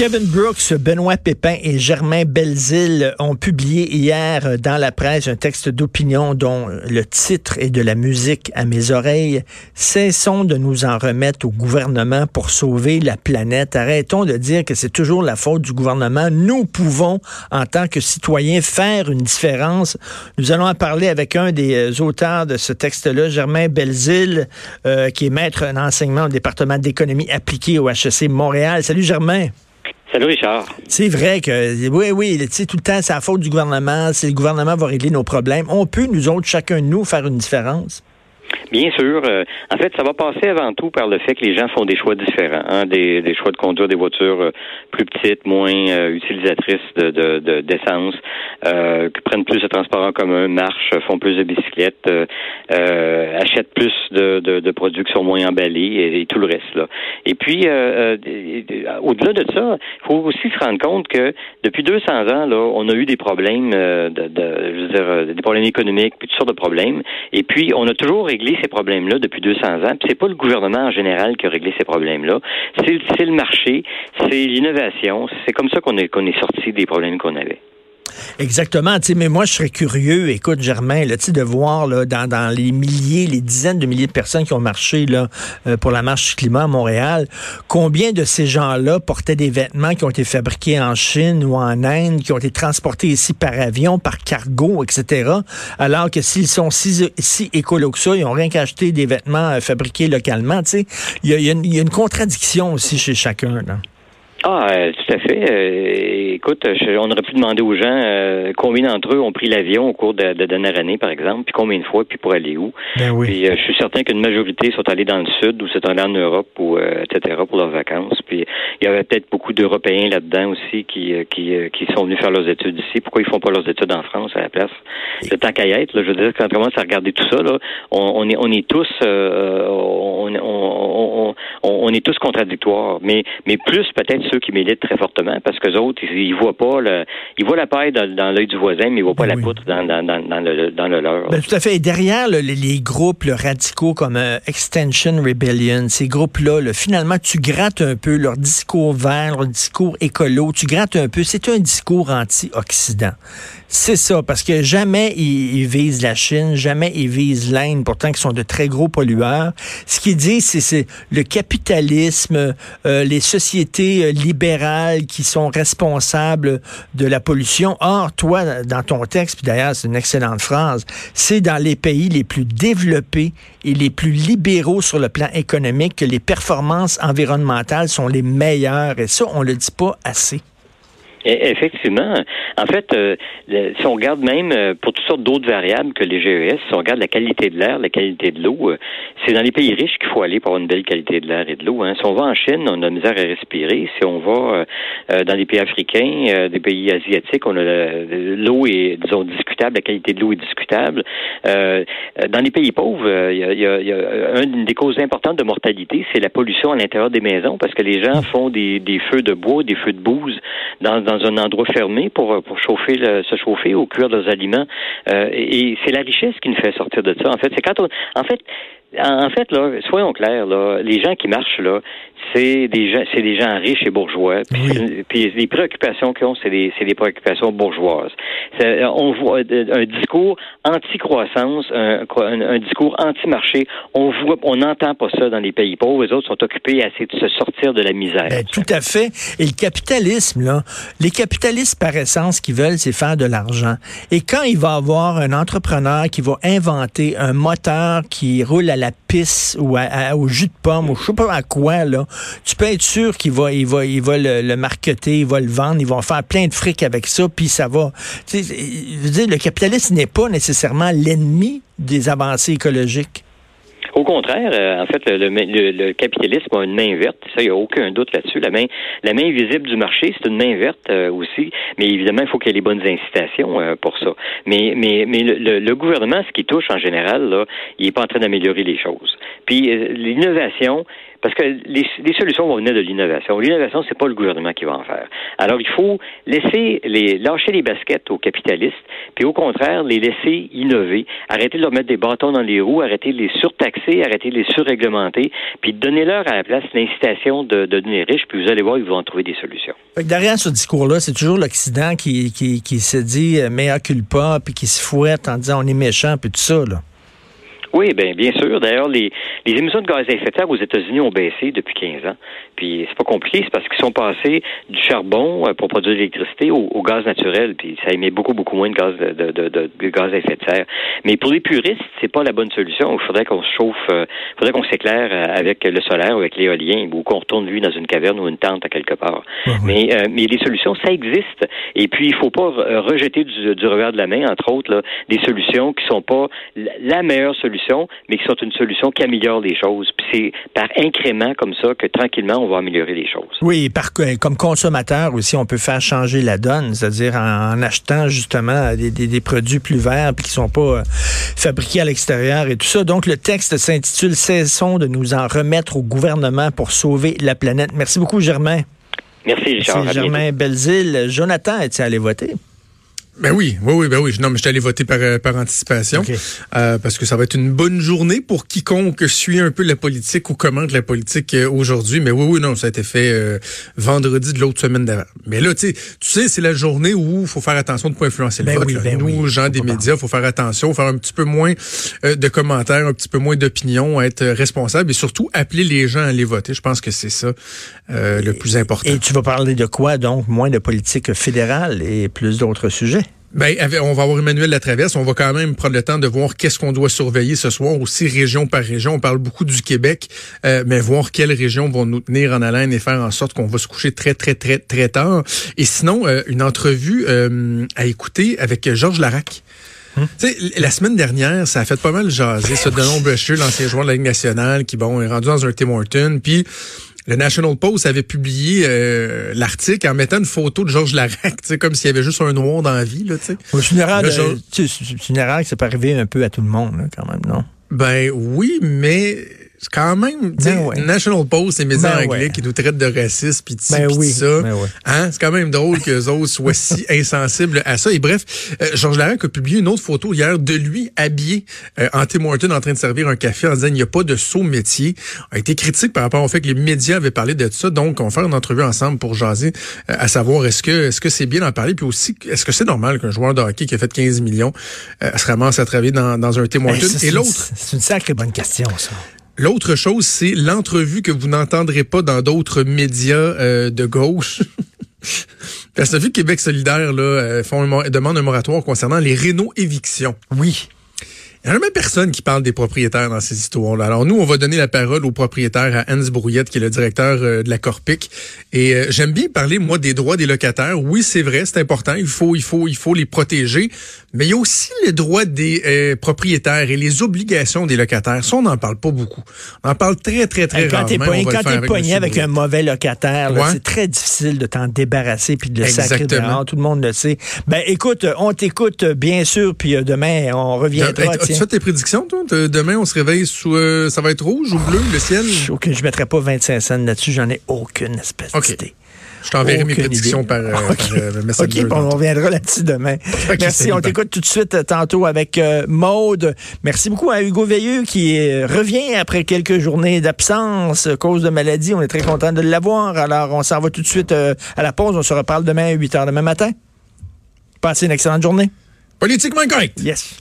Kevin Brooks, Benoît Pépin et Germain Belzile ont publié hier dans la presse un texte d'opinion dont le titre est de la musique à mes oreilles. Cessons de nous en remettre au gouvernement pour sauver la planète. Arrêtons de dire que c'est toujours la faute du gouvernement. Nous pouvons, en tant que citoyens, faire une différence. Nous allons en parler avec un des euh, auteurs de ce texte-là, Germain Belzile, euh, qui est maître d'enseignement au département d'économie appliquée au HEC Montréal. Salut Germain. Salut Richard. C'est vrai que, oui, oui, tout le temps, c'est la faute du gouvernement, c'est le gouvernement va régler nos problèmes. On peut, nous autres, chacun de nous, faire une différence. Bien sûr. Euh, en fait, ça va passer avant tout par le fait que les gens font des choix différents, hein, des, des, choix de conduire des voitures euh, plus petites, moins euh, utilisatrices de, d'essence, de, qui prennent plus de transport en commun, marchent, font plus de bicyclettes, achètent plus de, de, produits qui sont moins emballés et, tout le reste. Là. Et puis, au-delà de ça, il faut aussi se rendre compte que depuis 200 ans, là, on a eu des problèmes, de, je veux dire, des problèmes économiques, puis toutes sortes de problèmes. Et puis, on a toujours réglé ces problèmes-là depuis 200 ans. C'est pas le gouvernement en général qui a réglé ces problèmes-là. C'est le marché, c'est l'innovation. C'est comme ça qu'on est, qu'on est sorti des problèmes qu'on avait. Exactement. Mais moi, je serais curieux, écoute, Germain, là, de voir là, dans, dans, les milliers, les dizaines de milliers de personnes qui ont marché là, euh, pour la marche climat à Montréal, combien de ces gens-là portaient des vêtements qui ont été fabriqués en Chine ou en Inde, qui ont été transportés ici par avion, par cargo, etc. Alors que s'ils sont si, si écolos que ça, ils n'ont rien qu'à acheter des vêtements euh, fabriqués localement. Il y a, y, y a une contradiction aussi chez chacun. Là. Ah, euh, tout à fait. Euh, écoute, on aurait pu demander aux gens euh, combien d'entre eux ont pris l'avion au cours de, la dernière année, par exemple, puis combien de fois, puis pour aller où. Ben oui. Puis je suis certain qu'une majorité sont allés dans le sud ou sont allés en Europe ou etc. pour leurs vacances. Puis il y avait peut-être beaucoup d'Européens là-dedans aussi qui, qui qui sont venus faire leurs études ici. Pourquoi ils font pas leurs études en France à la place? Le tant qu'à y être, là, je veux dire, quand on commence à regarder tout ça, là, on, est on est tous on, on, on, est tous contradictoires, mais mais plus peut-être ceux qui militent très fortement parce que autres, ils, voient pas le, ils voient la paille dans, l'œil du voisin, mais ils voient pas ben la poutre dans, le, dans le leur. Ben, tout à fait. Et derrière les, groupes radicaux comme euh, Extension Rebellion, ces groupes-là, finalement, tu grattes un peu leur discours vert, leur discours écolo, tu grattes un peu. C'est un discours anti-Occident. C'est ça, parce que jamais ils, visent la Chine, jamais ils visent l'Inde, pourtant qu'ils sont de très gros pollueurs. Ce qu'ils disent, c'est le capitalisme, euh, les sociétés euh, libérales qui sont responsables de la pollution. Or, toi, dans ton texte, puis d'ailleurs, c'est une excellente phrase, c'est dans les pays les plus développés et les plus libéraux sur le plan économique que les performances environnementales sont les meilleures. Et ça, on le dit pas assez. Effectivement. En fait, euh, si on regarde même euh, pour toutes sortes d'autres variables que les GES, si on regarde la qualité de l'air, la qualité de l'eau, euh, c'est dans les pays riches qu'il faut aller pour avoir une belle qualité de l'air et de l'eau. Hein. Si on va en Chine, on a misère à respirer. Si on va dans les pays africains, des pays asiatiques, on a l'eau est, disons, discutable, la qualité de l'eau est discutable. dans les pays pauvres, il y a, y a, une des causes importantes de mortalité, c'est la pollution à l'intérieur des maisons, parce que les gens font des, des feux de bois, des feux de bouse dans dans un endroit fermé pour, pour chauffer se chauffer ou cuire leurs aliments. Euh, et, c'est la richesse qui nous fait sortir de ça. En fait, c'est quand en fait, en fait, là, soyons clairs, là, les gens qui marchent là, c'est des gens, c'est des gens riches et bourgeois. Puis, les préoccupations qu'ils ont, c'est des, c'est des préoccupations bourgeoises. On voit un discours anti-croissance, un, un, discours anti-marché. On voit, on n'entend pas ça dans les pays pauvres. Les autres sont occupés à essayer de se sortir de la misère. Ben, tout à fait. Et le capitalisme, là, les capitalistes par essence, ce qu'ils veulent, c'est faire de l'argent. Et quand il va avoir un entrepreneur qui va inventer un moteur qui roule à la pisse ou au jus de pomme ou je sais pas à quoi, là, tu peux être sûr qu'il va, il va, il va le, marketer, il va le vendre, ils vont faire plein de fric avec ça, puis ça va. Tu sais, le capitalisme n'est pas nécessairement l'ennemi des avancées écologiques. Contraire, euh, en fait, le, capitalisme a une main verte. Ça, il n'y a aucun doute là-dessus. La main, la main visible du marché, c'est une main verte euh, aussi. Mais évidemment, il faut qu'il y ait les bonnes incitations euh, pour ça. Mais, mais, mais le, gouvernement, ce qui touche en général, là, il n'est pas en train d'améliorer les choses. Puis l'innovation, Parce que les, solutions vont venir de l'innovation. L'innovation, c'est pas le gouvernement qui va en faire. Alors, il faut laisser les, lâcher les baskets aux capitalistes, puis au contraire, les laisser innover, arrêter de leur mettre des bâtons dans les roues, arrêter de les surtaxer, arrêter de les surréglementer, puis donner-leur à la place l'incitation de, devenir riches, puis vous allez voir, ils vont trouver des solutions. derrière ce discours-là, c'est toujours l'Occident qui, qui, qui se dit euh, mea culpa, puis qui se fouette en disant on est méchant, puis tout ça. Là. Oui, bien, bien sûr. D'ailleurs, les, les émissions de gaz à effet de serre aux États-Unis ont baissé depuis 15 ans. Puis c'est pas compliqué, c'est parce qu'ils sont passés du charbon euh, pour produire de l'électricité au, gaz naturel. Puis ça émet beaucoup, beaucoup moins de gaz de, de, de, gaz à effet de serre. Mais pour les puristes, c'est pas la bonne solution. Il faudrait qu'on se chauffe, euh, il faudrait qu'on s'éclaire euh, avec le solaire ou avec l'éolien ou qu'on retourne lui dans une caverne ou une tente à quelque part. Mais, mais les solutions, ça existe. Et puis il faut pas rejeter du, du revers de la main, entre autres, là, des solutions qui sont pas la meilleure solution, mais qui sont une solution qui améliore les choses. Puis c'est par incrément comme ça que tranquillement on va améliorer les choses. Oui, par, comme consommateur aussi, on peut faire changer la donne, c'est-à-dire en, achetant justement des, produits plus verts puis qui sont pas euh, fabriqués à l'extérieur et tout ça. Donc le texte s'intitule Cessons de nous en remettre au gouvernement pour sauver la planète. Merci beaucoup, Germain. Merci, Richard. Merci, Germain Belzile. Jonathan, es-tu allé voter? Ben oui, oui, oui, ben oui. Non, mais je suis allé voter par, euh, par anticipation euh, parce que ça va être une bonne journée pour quiconque suit un peu la politique ou commente la politique euh, aujourd'hui. Mais oui, oui, non, ça a été fait vendredi de l'autre semaine d'avant. Mais là, tu sais, c'est la journée où il faut faire attention de ne pas influencer le ben vote. Ben Nous, gens des médias, il faut faire attention, faire un petit peu moins de commentaires, un petit peu moins d'opinions, être responsable et surtout appeler les gens à aller voter. Je pense que c'est ça le plus important. Et tu vas parler de quoi donc? Moins de politique fédérale et plus d'autres sujets? Ben, on va avoir Emmanuel Latraverse. On va quand même prendre le temps de voir qu'est-ce qu'on doit surveiller ce soir, aussi région par région. On parle beaucoup du Québec, euh, mais voir quelles régions vont nous tenir en haleine et faire en sorte qu'on va se coucher très, très, très, très tard. Et sinon, euh, une entrevue euh, à écouter avec Georges Larac. Hum. La semaine dernière, ça a fait pas mal jaser. Ce Denon Brecheux, l'ancien joueur de la Ligue nationale, qui bon est rendu dans un Tim Horton. Puis le National Post avait publié euh, l'article en mettant une photo de Georges Larac, comme s'il y avait juste un noir dans la vie. Là, c'est une erreur, une erreur qui s'est pas arrivé un peu à tout le monde, quand même, non? Ben oui, mais c'est quand même, ben National Post, c'est médias ben anglais qui nous traitent de racistes puis ben oui. ça. Ben hein? C'est quand même drôle que autres soient si insensibles à ça. Et bref, euh, Georges Larac a publié une autre photo hier de lui habillé euh, en Tim Horton en train de servir un café en disant il n'y a pas de saut métier. A été critique par rapport au fait que les médias avaient parlé de ça. Donc, on va faire une entrevue ensemble pour jaser euh, à savoir est-ce que est-ce que c'est bien d'en parler? Puis aussi est-ce que c'est normal qu'un joueur de hockey qui a fait 15 millions se ramasse à travailler dans, dans un Tim Horton. Et l'autre, c'est une sacrée bonne question ça. L'autre chose, c'est l'entrevue que vous n'entendrez pas dans d'autres médias euh, de gauche. Parce que vu Québec solidaire là, euh, font demande un moratoire concernant les rénaux évictions. Oui. Il n'y a jamais personne qui parle des propriétaires dans ces histoires-là. Alors nous, on va donner la parole au propriétaire, à Hans Brouillette, qui est le directeur euh, de la Corpic. Et euh, j'aime bien parler, moi, des droits des locataires. Oui, c'est vrai, c'est important. Il faut, il faut, il faut les protéger. Mais il y a aussi les droits des euh, propriétaires et les obligations des locataires. Ça, on n'en parle pas beaucoup. On en parle très, très, très quand rarement. Pogné, quand t'es pogné avec un mauvais locataire, c'est très difficile de t'en débarrasser puis de le sacrer dehors. Tout le monde le sait. Ben, écoute, on t'écoute, bien sûr, puis demain, on reviendra. Tu fais tes prédictions, toi? Demain, on se réveille sous. Euh, ça va être rouge ou bleu, le ciel? Je, je mettrai pas 25 cents là-dessus. J'en ai aucune espèce d'idée. Je t'enverrai mes prédictions par, euh, euh, message. OK, on reviendra là-dessus demain. Merci. On t'écoute tout de suite tantôt avec Maude. Merci beaucoup à Hugo Veilleux qui revient après quelques journées d'absence cause de maladie. On est très content de l'avoir. Alors, on s'en va tout de suite à la pause. On se reparle demain à 8 h demain matin. Passez une excellente journée. Politiquement correct. Yes.